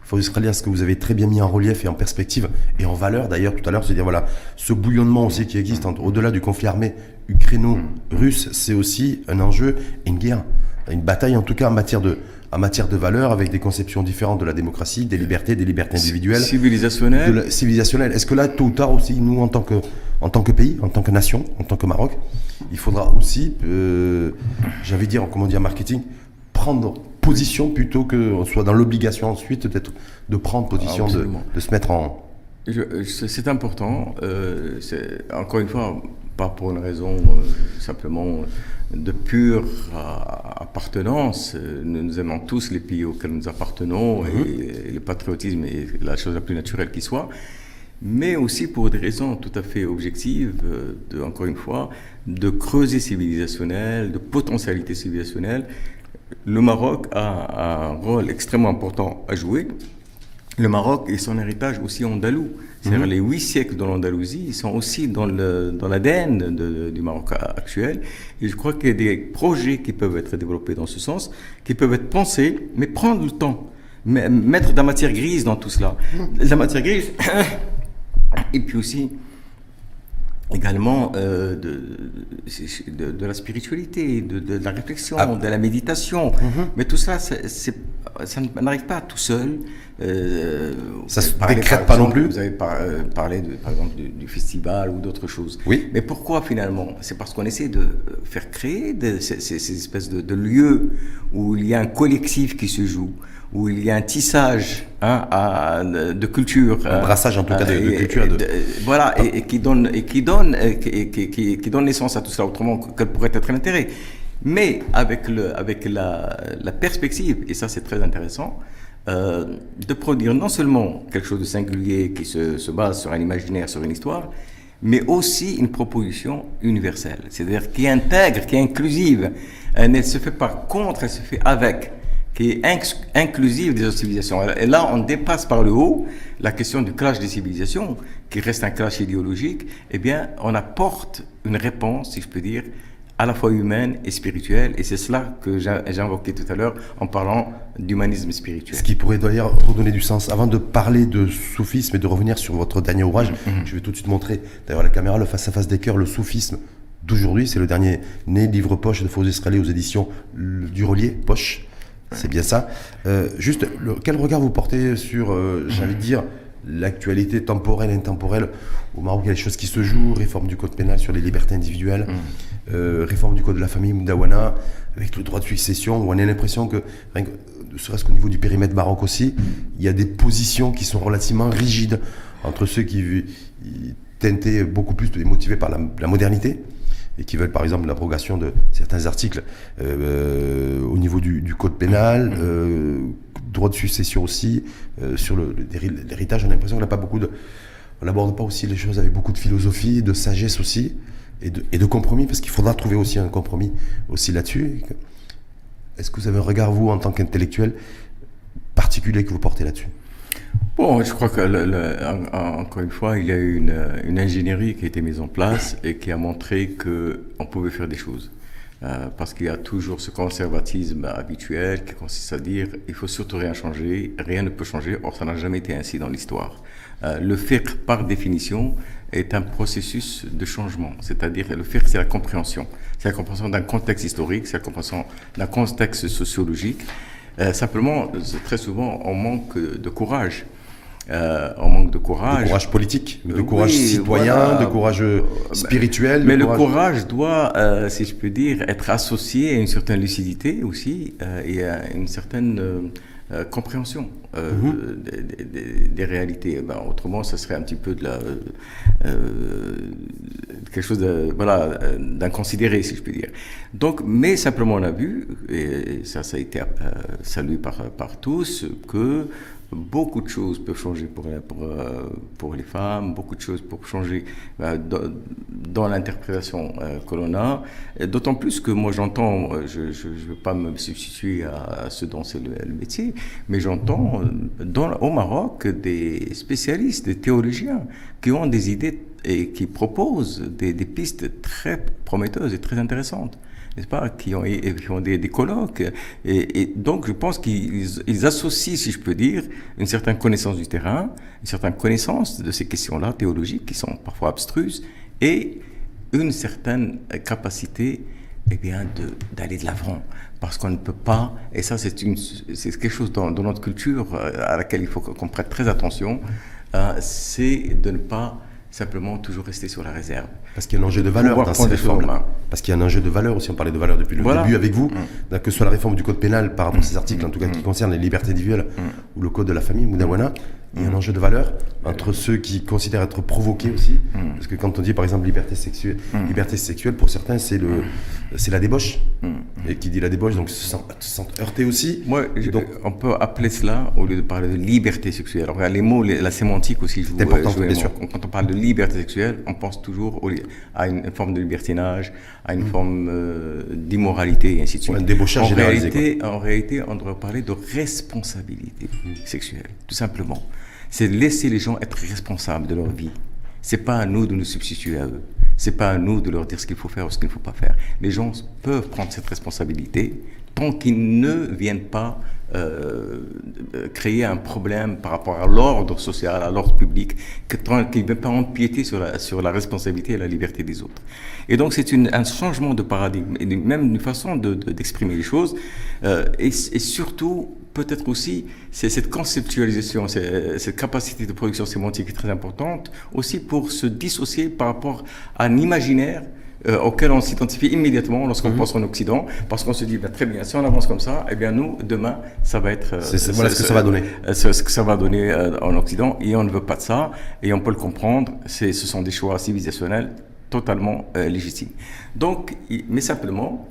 faut se ce que vous avez très bien mis en relief et en perspective et en valeur d'ailleurs tout à l'heure, c'est dire voilà, ce bouillonnement aussi qui existe au-delà du conflit armé ukraino-russe, c'est aussi un enjeu et une guerre, une bataille en tout cas en matière de en matière de valeurs avec des conceptions différentes de la démocratie, des libertés, des libertés individuelles, civilisationnelles. Civilisationnelles. Est-ce que là, tôt ou tard aussi, nous en tant que en tant que pays, en tant que nation, en tant que Maroc, il faudra aussi, euh, j'avais dire, comment dire, marketing, prendre position plutôt qu'on soit dans l'obligation ensuite d'être, de prendre position, de, de, se mettre en... C'est important. Euh, encore une fois, pas pour une raison euh, simplement de pure euh, appartenance. Nous, nous, aimons tous les pays auxquels nous appartenons et, mhm. le patriotisme est la chose la plus naturelle qui soit. Mais aussi pour des raisons tout à fait objectives, de, encore une fois, de creuset civilisationnel, de potentialité civilisationnelle le Maroc a un rôle extrêmement important à jouer. Le Maroc et son héritage aussi andalou. C'est-à-dire mhm. les huit siècles de l'Andalousie, ils sont aussi dans l'ADN dans du Maroc actuel. Et je crois qu'il y a des projets qui peuvent être développés dans ce sens, qui peuvent être pensés, mais prendre le temps. Mettre de la matière grise dans tout cela. De la matière grise. et puis aussi, également euh, de, de, de, la spiritualité, de, de la réflexion, ah. de la méditation. Mhm. Mais tout ça, ça n'arrive pas tout seul. Euh, ça se décrète pas non plus. Vous avez euh, parlé, de, par exemple, du, festival ou d'autres choses. Oui. Mais pourquoi finalement? C'est parce qu'on essaie de faire créer ces, ces, espèces de, lieux où il y a un collectif qui se joue, où il y a un tissage hein, à, de culture. Un brassage en tout cas de, euh, culture. voilà, et, qui donne, et qui donne, et qui, qui, qui, donne naissance à tout cela, autrement quel pourrait être l'intérêt? Mais avec, le, avec la, la perspective, et ça c'est très intéressant, euh, de produire non seulement quelque chose de singulier qui se, se, base sur un imaginaire, sur une histoire, mais aussi une proposition universelle, c'est-à-dire qui intègre, qui est inclusive. Elle ne se fait pas contre, elle se fait avec qui est inclusive des autres civilisations. Et là, on dépasse par le haut la question du clash des civilisations, qui reste un clash idéologique. Eh bien, on apporte une réponse, si je peux dire, à la fois humaine et spirituelle. Et c'est cela que j'ai invoqué tout à l'heure en parlant d'humanisme spirituel. Ce qui pourrait d'ailleurs redonner du sens. Avant de parler de soufisme et de revenir sur votre dernier ouvrage, mm-hmm. je vais tout de suite montrer, d'ailleurs la caméra, le face-à-face des cœurs, le soufisme d'aujourd'hui. C'est le dernier né livre poche de Faux Israéliens aux éditions du Relier, Poche. C'est bien ça. Euh, juste, quel regard vous portez sur, euh, j'ai envie de dire, l'actualité temporelle et intemporelle Au Maroc, il y a des choses qui se jouent, réforme du code pénal sur les libertés individuelles, mm. euh, réforme du code de la famille Moudawana, avec le droit de succession, où on a l'impression que, ne serait-ce qu'au niveau du périmètre Maroc aussi, il y a des positions qui sont relativement rigides entre ceux qui tentaient beaucoup plus de motivés par la modernité et qui veulent par exemple l'abrogation de certains articles euh, au niveau du, code pénal, euh, droit de succession aussi, euh, sur l'héritage, on a l'impression qu'on n'a pas beaucoup de... On n'aborde pas aussi les choses avec beaucoup de philosophie, de sagesse aussi, et de, et de compromis, parce qu'il faudra trouver aussi un compromis aussi là-dessus. Est-ce que vous avez un regard, vous, en tant qu'intellectuel, particulier que vous portez là-dessus? Bon, je crois que, encore une fois, il y a eu une, ingénierie qui a été mise en place et qui a montré qu'on pouvait faire des choses. Euh, parce qu'il y a toujours ce conservatisme habituel qui consiste à dire il faut surtout rien changer, rien ne peut changer. Or, ça n'a jamais été ainsi dans l'histoire. Euh, le fiqh, par définition, est un processus de changement. C'est-à-dire, le fiqh, c'est la compréhension. C'est la compréhension d'un contexte historique, c'est la compréhension d'un contexte sociologique. Euh, simplement, très souvent, on manque de courage euh, on manque de courage. De courage politique, de courage citoyen, de courage euh, spirituel. Mais le courage doit, euh, si je peux dire, être associé à une certaine lucidité aussi euh, et à une certaine compréhension mhm. des, des, des, réalités. Ben, autrement, ça serait un petit peu de la quelque chose voilà d'inconsidéré, si je peux dire. Donc, mais simplement on a vu et ça, ça a été salué par par tous que beaucoup de choses peuvent changer pour, pour, euh, pour les femmes, beaucoup de choses peuvent changer euh, dans, l'interprétation euh, que l'on a. D'autant plus que moi j'entends, je ne veux pas me substituer à, ceux dont c'est le, métier, mais j'entends au Maroc des spécialistes, des théologiens qui ont des idées et qui proposent des, pistes très prometteuses et très intéressantes n'est-ce pas, qui ont, qui ont des, colloques. Et, donc, je pense qu'ils associent, si je peux dire, une certaine connaissance du terrain, une certaine connaissance de ces questions-là théologiques qui sont parfois abstruses, et une certaine capacité eh bien, d'aller de l'avant. Parce qu'on ne peut pas, et ça c'est quelque chose dans, dans, notre culture euh, à laquelle il faut qu'on prête très attention, euh, c'est de ne pas simplement toujours rester sur la réserve. Parce qu'il y a un enjeu de valeur dans ces réformes. Parce qu'il y a un enjeu de valeur aussi, on parlait de valeur depuis le début avec vous, mm. que ce soit la réforme du code pénal par rapport à ces mm. articles, en tout cas qui mm. concernent les libertés individuelles, ou le code de la famille, Moudawana, il y a un enjeu de valeur entre ceux qui considèrent être provoqués aussi. Parce que quand on dit par exemple liberté sexuelle, liberté sexuelle pour certains c'est le c'est la débauche. Et qui dit la débauche donc se sent, se sent heurté aussi. Moi, donc, on peut appeler cela au lieu de parler de liberté sexuelle. Alors les mots, la sémantique aussi joue. C'est important, bien sûr. Quand on parle de liberté sexuelle, on pense toujours à une, forme de libertinage, à une forme euh, d'immoralité et ainsi de suite. Un en réalité, en réalité, on devrait parler de responsabilité sexuelle, tout simplement c'est laisser les gens être responsables de leur vie. C'est pas à nous de nous substituer à eux. C'est pas à nous de leur dire ce qu'il faut faire ou ce qu'il ne faut pas faire. Les gens peuvent prendre cette responsabilité tant qu'ils ne viennent pas euh, créer un problème par rapport à l'ordre social, à l'ordre public, qu'ils ne viennent pas empiéter sur la, sur la responsabilité et la liberté des autres. Et donc c'est un changement de paradigme et même une façon d'exprimer de, les choses. Euh, et, surtout, peut-être aussi, c'est cette conceptualisation, cette capacité de production sémantique qui est très importante, aussi pour se dissocier par rapport à un imaginaire euh, auquel on s'identifie immédiatement lorsqu'on mhm. pense en Occident, parce qu'on se dit, bah, très bien, si on avance comme ça, eh bien nous, demain, ça va être... Euh, c'est voilà ce que ça va donner. Euh, ce que ça va donner en Occident, et on ne veut pas de ça, et on peut le comprendre, ce sont des choix civilisationnels totalement légitimes. Donc, mais simplement,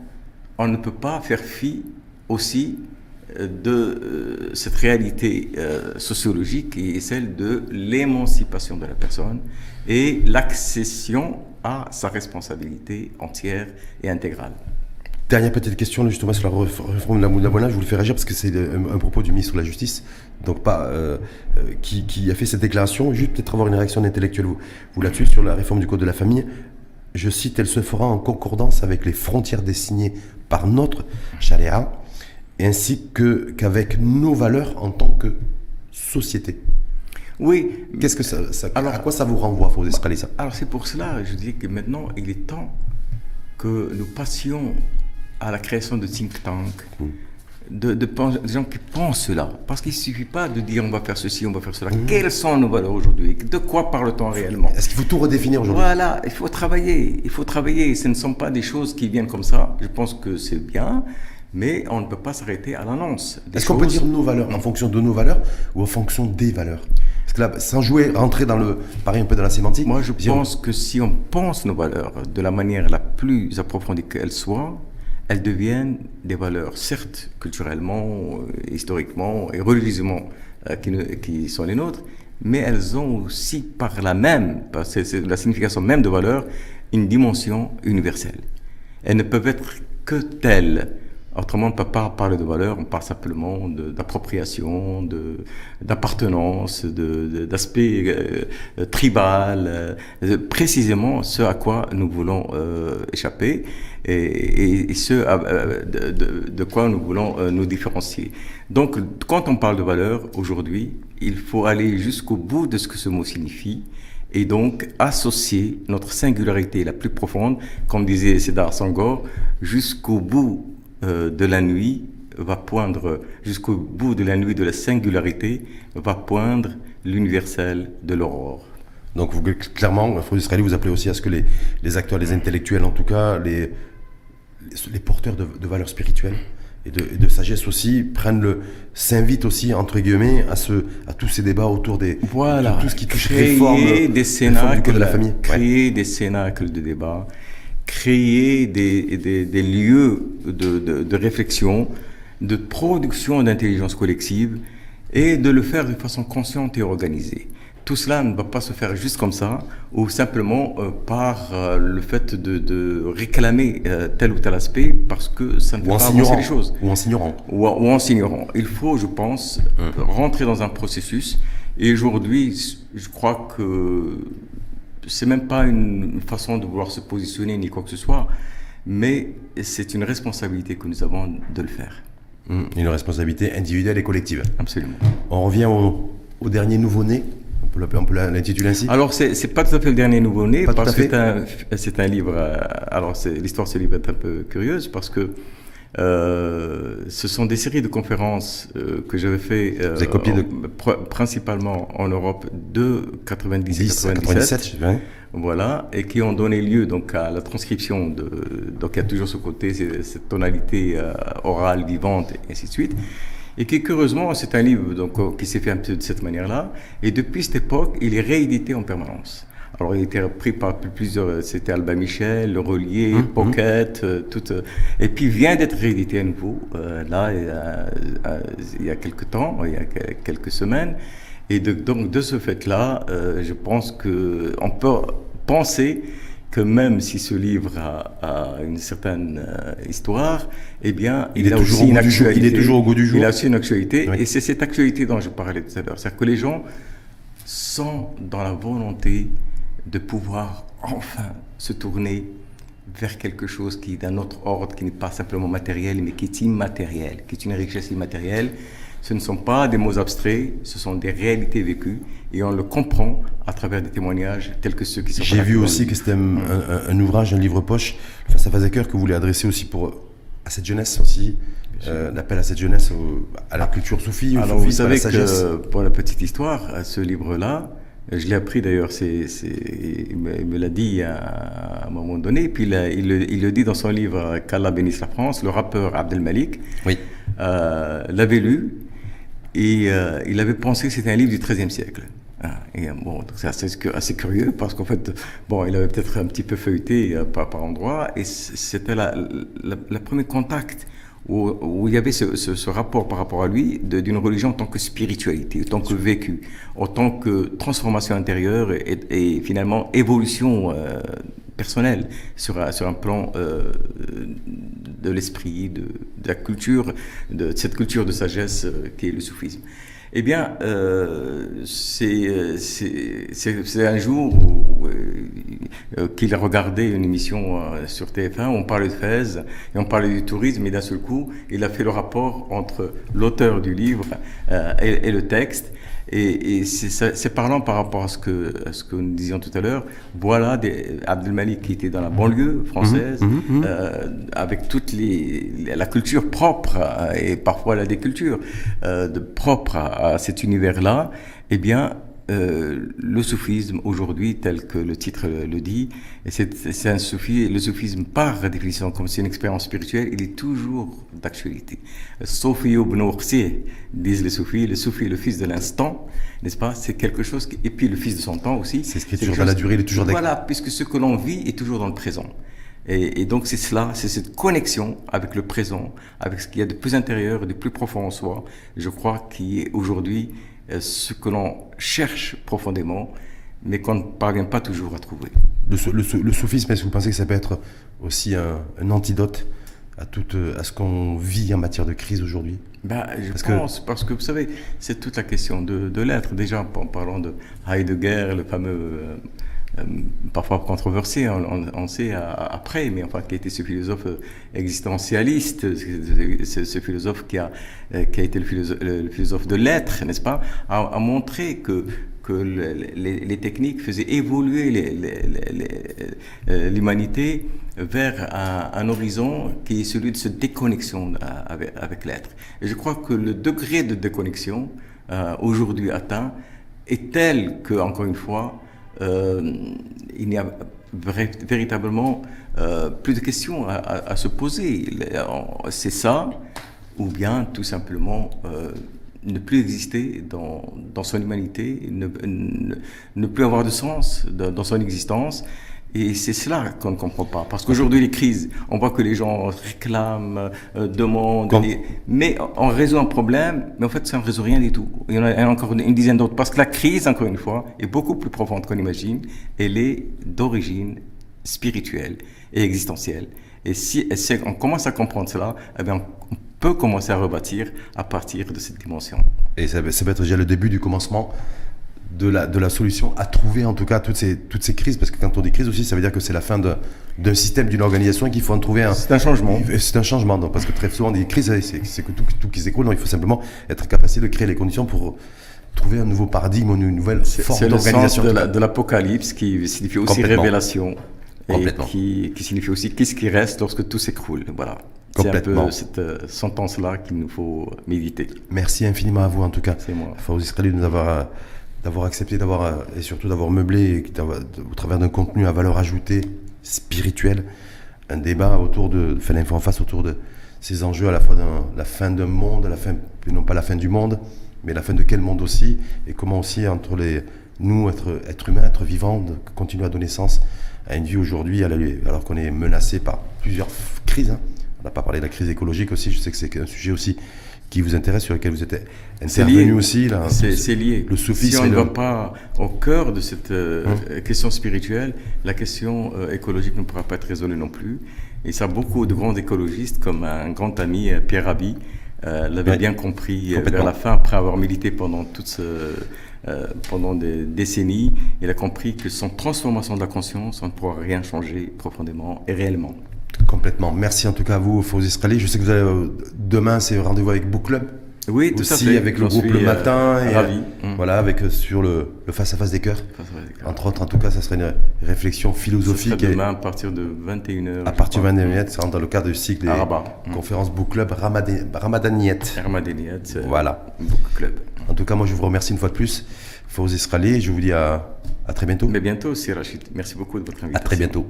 on ne peut pas faire fi aussi de euh, cette réalité euh, sociologique qui est celle de l'émancipation de la personne et l'accession à sa responsabilité entière et intégrale. Dernière petite question justement sur la réforme de la je vous le fais réagir parce que c'est un, propos du ministre de la Justice, donc pas euh, qui, a fait cette déclaration, juste peut-être avoir une réaction intellectuelle vous, vous là-dessus sur la réforme du code de la famille. Je cite, elle se fera en concordance avec les frontières désignées par notre chaléa ainsi que qu'avec nos valeurs en tant que société. Oui. Qu'est-ce que ça, alors, à quoi ça vous renvoie, faut escaler ça? Alors c'est pour cela, je dis que maintenant il est temps que nous passions à la création de think tanks, hmm. de, de, gens qui pensent cela. Parce qu'il ne suffit pas de dire on va faire ceci, on va faire cela. Hmm. Quelles sont nos valeurs aujourd'hui? De quoi parle-t-on réellement? Est-ce qu'il faut tout redéfinir aujourd'hui? Voilà, il faut travailler. Il faut travailler. Ce ne sont pas des choses qui viennent comme ça. Je pense que c'est bien mais on ne peut pas s'arrêter à l'annonce. Est-ce qu'on peut dire nos valeurs en fonction de nos valeurs ou en fonction des valeurs? Parce que là, sans jouer, rentrer dans le, pareil un peu dans la sémantique. Moi, je pense que si on pense nos valeurs de la manière la plus approfondie qu'elles soient, elles deviennent des valeurs, certes culturellement, euh, historiquement et religieusement, euh, qui, qui, sont les nôtres, mais elles ont aussi par la même, c'est la signification même de valeurs, une dimension universelle. Elles ne peuvent être que telles Autrement, on ne peut pas parler de valeur, on parle simplement d'appropriation, d'appartenance, d'aspect euh, tribal, euh, précisément ce à quoi nous voulons euh, échapper et, ce de, de, quoi nous voulons nous différencier. Donc, quand on parle de valeur aujourd'hui, il faut aller jusqu'au bout de ce que ce mot signifie et donc associer notre singularité la plus profonde, comme disait Cédar Sangor, jusqu'au bout de la nuit va poindre, jusqu'au bout de la nuit de la singularité, va poindre l'universel de l'aurore. Donc vous, clairement, Freud Israël, vous appelez aussi à ce que les, les, acteurs, les intellectuels en tout cas, les, les, porteurs de, de valeurs spirituelles, et de, sagesse aussi prennent le s'invitent aussi entre guillemets à ce à tous ces débats autour des voilà. tout ce qui touche créer réforme des cénacles de la famille. Créer des cénacles de débat créer des, des, des lieux de, de, de, réflexion de production d'intelligence collective et de le faire de façon consciente et organisée tout cela ne va pas se faire juste comme ça, ou simplement euh, par euh, le fait de, de réclamer euh, tel ou tel aspect, parce que ça ne peut pas avancer les choses. Ou en s'ignorant. Ou, ou, en s'ignorant. Il faut, je pense, rentrer dans un processus. Et aujourd'hui, je crois que c'est même pas une façon de vouloir se positionner ni quoi que ce soit, mais c'est une responsabilité que nous avons de le faire. Hum. Une responsabilité individuelle et collective. Absolument. On revient au, au dernier nouveau-né on peut l'intituler ainsi Alors, c'est n'est pas tout à fait le dernier nouveau-né, parce que c'est un, un, livre. Euh, alors, l'histoire de ce livre est un peu curieuse, parce que euh, ce sont des séries de conférences euh, que j'avais fait euh, copié de... principalement en Europe de 90 97, voilà, et qui ont donné lieu donc à la transcription de donc il y a toujours ce côté cette tonalité orale vivante et ainsi de suite. Et qui, curieusement, c'est un livre donc, euh, qui s'est fait un peu de cette manière-là. Et depuis cette époque, il est réédité en permanence. Alors, il été repris par plusieurs, euh, c'était Albin Michel, Le Relier, mmh, Pocket, mmh. tout, et puis vient d'être réédité à nouveau, là, il y, a, quelques temps, il y a quelques semaines. Et de, donc, de ce fait-là, je pense qu'on peut penser que même si ce livre a, une certaine euh, histoire, eh bien, il, a aussi une actualité. Il est toujours au goût du jour. Il a aussi une actualité, et c'est cette actualité dont je parlais tout à l'heure. C'est-à-dire que les gens sont dans la volonté de pouvoir enfin se tourner vers quelque chose qui est d'un autre ordre, qui n'est pas simplement matériel, mais qui est immatériel, qui est une richesse immatérielle. Ce ne sont pas des mots abstraits, ce sont des réalités vécues et on le comprend à travers des témoignages tels que ceux qui sont J'ai vu aussi que c'était un, ouvrage, un livre poche, enfin, ça faisait cœur que vous voulez adresser aussi pour, à cette jeunesse aussi, euh, l'appel à cette jeunesse, à la culture soufie, Alors vous savez que pour la petite histoire, ce livre-là, je l'ai appris d'ailleurs, il me, l'a dit à, un moment donné, puis il, il, le, dit dans son livre Qu'Allah bénisse la France, le rappeur Abdel Malik oui. euh, l'avait lu et euh, il avait pensé que c'était un livre du XIIIe siècle. Ah, et, bon, c'est assez, assez, curieux parce qu'en fait, bon, il avait peut-être un petit peu feuilleté euh, par, par endroits et c'était le premier contact où, où, il y avait ce, ce, ce, rapport par rapport à lui d'une religion en tant que spiritualité, en tant que vécu, en tant que transformation intérieure et, et finalement évolution euh, personnelle sur, sur un plan euh, de l'esprit, de, de, la culture, de, cette culture de sagesse euh, qui est le soufisme. Eh bien, euh, c'est un jour euh, qu'il a regardé une émission euh, sur TF1 où on parlait de Fès et on parlait du tourisme et d'un seul coup, il a fait le rapport entre l'auteur du livre euh, et, et, le texte et, et c'est parlant par rapport à ce que, à ce que nous disions tout à l'heure. Voilà des, Abdelmalik qui était dans la banlieue française, mmh, mmh, mmh. Euh, avec toute les, la culture propre euh, et parfois la déculture euh, de, propre à, à cet univers-là. Eh bien, euh, le soufisme aujourd'hui, tel que le titre le dit, c'est un soufi, le soufisme par définition, comme c'est une expérience spirituelle, il est toujours d'actualité. Soufi ibn disent les soufis, le soufi, le fils de l'instant, n'est-ce pas? C'est quelque chose, qui, et puis le fils de son temps aussi. C'est ce qui est toujours dans la durée, il est toujours Voilà, puisque ce que l'on vit est toujours dans le présent. Et, et donc c'est cela, c'est cette connexion avec le présent, avec ce qu'il y a de plus intérieur de plus profond en soi, je crois, qui est aujourd'hui ce que l'on cherche profondément, mais qu'on ne parvient pas toujours à trouver. Le, le, le soufisme, est-ce que vous pensez que ça peut être aussi un, un antidote à, toute, à ce qu'on vit en matière de crise aujourd'hui? Bah, Je pense, parce que vous savez, c'est toute la question de, de l'être. Déjà, en parlant de Heidegger, le fameux, euh, euh, parfois controversé, on, sait après, mais enfin, qui était ce philosophe existentialiste, ce, philosophe qui a, qui a été le philosophe, de l'être, n'est-ce pas, a, montré que que les, techniques faisaient évoluer l'humanité vers un, horizon qui est celui de cette déconnexion avec, l'être. Et je crois que le degré de déconnexion euh, aujourd'hui atteint est tel que, encore une fois, euh, il n'y a véritablement euh, plus de questions à se poser. C'est ça, ou bien tout simplement ne plus exister dans, dans son humanité, ne, ne, plus avoir de sens dans, son existence. Et c'est cela qu'on ne comprend pas. Parce qu'aujourd'hui, les crises, on voit que les gens réclament, euh, demandent, mais on résout un problème, mais en fait, ça ne résout rien du tout. Il y en a encore une, dizaine d'autres. Parce que la crise, encore une fois, est beaucoup plus profonde qu'on imagine. Elle est d'origine spirituelle et existentielle. Et si, on commence à comprendre cela, eh bien, on peut commencer à rebâtir à partir de cette dimension. Et ça, ça va être déjà le début du commencement de la, de la solution à trouver en tout cas toutes ces, toutes ces crises, parce que quand on dit crise aussi, ça veut dire que c'est la fin d'un système, d'une organisation et qu'il faut en trouver un. C'est un changement. C'est un changement, donc, parce que très souvent, des crises, c'est que tout, tout qui s'écroule, donc il faut simplement être capable de créer les conditions pour trouver un nouveau paradigme, une nouvelle forme d'organisation. C'est de l'apocalypse qui signifie aussi révélation. Et qui, qui signifie aussi qu'est-ce qui reste lorsque tout s'écroule. Voilà. C'est un peu cette euh, sentence-là qu'il nous faut méditer. Merci infiniment à vous en tout cas. C'est moi. De nous avoir, euh, d'avoir accepté d'avoir, euh, et surtout d'avoir meublé au travers d'un contenu à valeur ajoutée spirituelle un débat autour de, faire l'info en face autour de ces enjeux à la fois de la fin d'un monde, la fin, non pas la fin du monde, mais la fin de quel monde aussi, et comment aussi entre les, nous, être, être humains, être vivants, continuer à donner sens à une vie aujourd'hui, alors qu'on est menacé par plusieurs crises. Hein. On n'a pas parlé de la crise écologique aussi, je sais que c'est un sujet aussi qui vous intéresse, sur lequel vous êtes intervenu aussi. C'est lié. Le soufisme. Si on ne va pas au cœur de cette euh, hum. question spirituelle, la question euh, écologique ne pourra pas être résolue non plus. Et ça, beaucoup de grands écologistes, comme un grand ami, euh, Pierre Rabhi, l'avait bien compris vers la fin, après avoir milité pendant toute ce, pendant des décennies, il a compris que sans transformation de la conscience, on ne pourra rien changer profondément et réellement. Complètement. Merci en tout cas à vous, Faux Israéliens. Je sais que vous allez, euh, demain, c'est rendez-vous avec Book Club. Oui, tout Aussi, à fait. avec le groupe le matin. et, ravi. Euh, voilà, avec euh, sur le, face à face des cœurs. Entre autres, en tout cas, ça serait une réflexion philosophique. Demain à partir de 21h. À partir de 21h, ça rentre dans le cadre du cycle des conférences Book Club Ramadaniet. Ramadaniet. Voilà. Book Club. En tout cas, moi, je vous remercie une fois de plus. Faux Israéliens. Je vous dis à, à très bientôt. Mais bientôt aussi, Rachid. Merci beaucoup de votre invitation. À très bientôt.